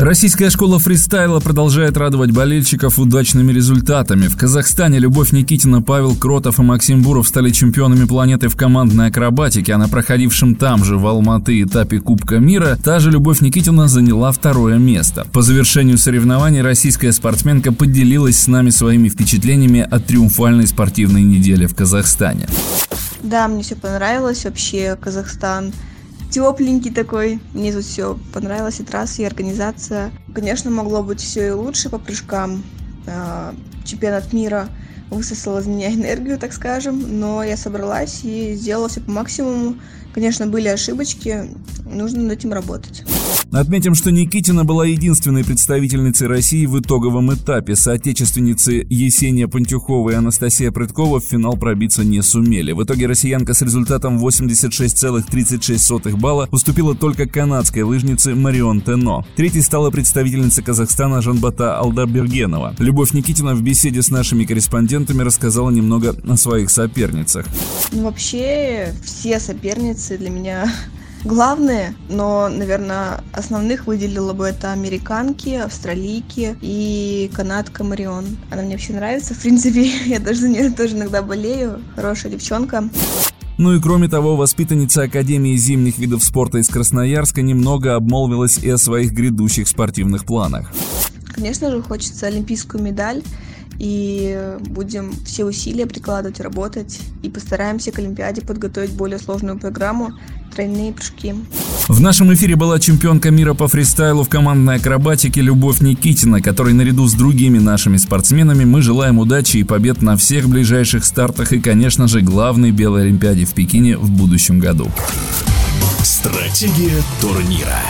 Российская школа фристайла продолжает радовать болельщиков удачными результатами. В Казахстане Любовь Никитина, Павел Кротов и Максим Буров стали чемпионами планеты в командной акробатике, а на проходившем там же в Алматы этапе Кубка мира та же Любовь Никитина заняла второе место. По завершению соревнований российская спортсменка поделилась с нами своими впечатлениями от триумфальной спортивной недели в Казахстане. Да, мне все понравилось вообще, Казахстан тепленький такой. Мне тут все понравилось, и трасса, и организация. Конечно, могло быть все и лучше по прыжкам. А, чемпионат мира высосал из меня энергию, так скажем, но я собралась и сделала все по максимуму. Конечно, были ошибочки, нужно над этим работать. Отметим, что Никитина была единственной представительницей России в итоговом этапе. Соотечественницы Есения Пантюхова и Анастасия Прыткова в финал пробиться не сумели. В итоге россиянка с результатом 86,36 балла уступила только канадской лыжнице Марион Тено. Третьей стала представительница Казахстана Жанбата Алдарбергенова. Любовь Никитина в беседе с нашими корреспондентами рассказала немного о своих соперницах. Ну, вообще, все соперницы для меня главные, но, наверное, основных выделила бы это американки, австралийки и канадка Марион. Она мне вообще нравится, в принципе, я даже за нее тоже иногда болею. Хорошая девчонка. Ну и кроме того, воспитанница Академии зимних видов спорта из Красноярска немного обмолвилась и о своих грядущих спортивных планах. Конечно же, хочется олимпийскую медаль и будем все усилия прикладывать, работать и постараемся к Олимпиаде подготовить более сложную программу тройные прыжки. В нашем эфире была чемпионка мира по фристайлу в командной акробатике Любовь Никитина, которой наряду с другими нашими спортсменами мы желаем удачи и побед на всех ближайших стартах и, конечно же, главной белой Олимпиаде в Пекине в будущем году. Стратегия турнира.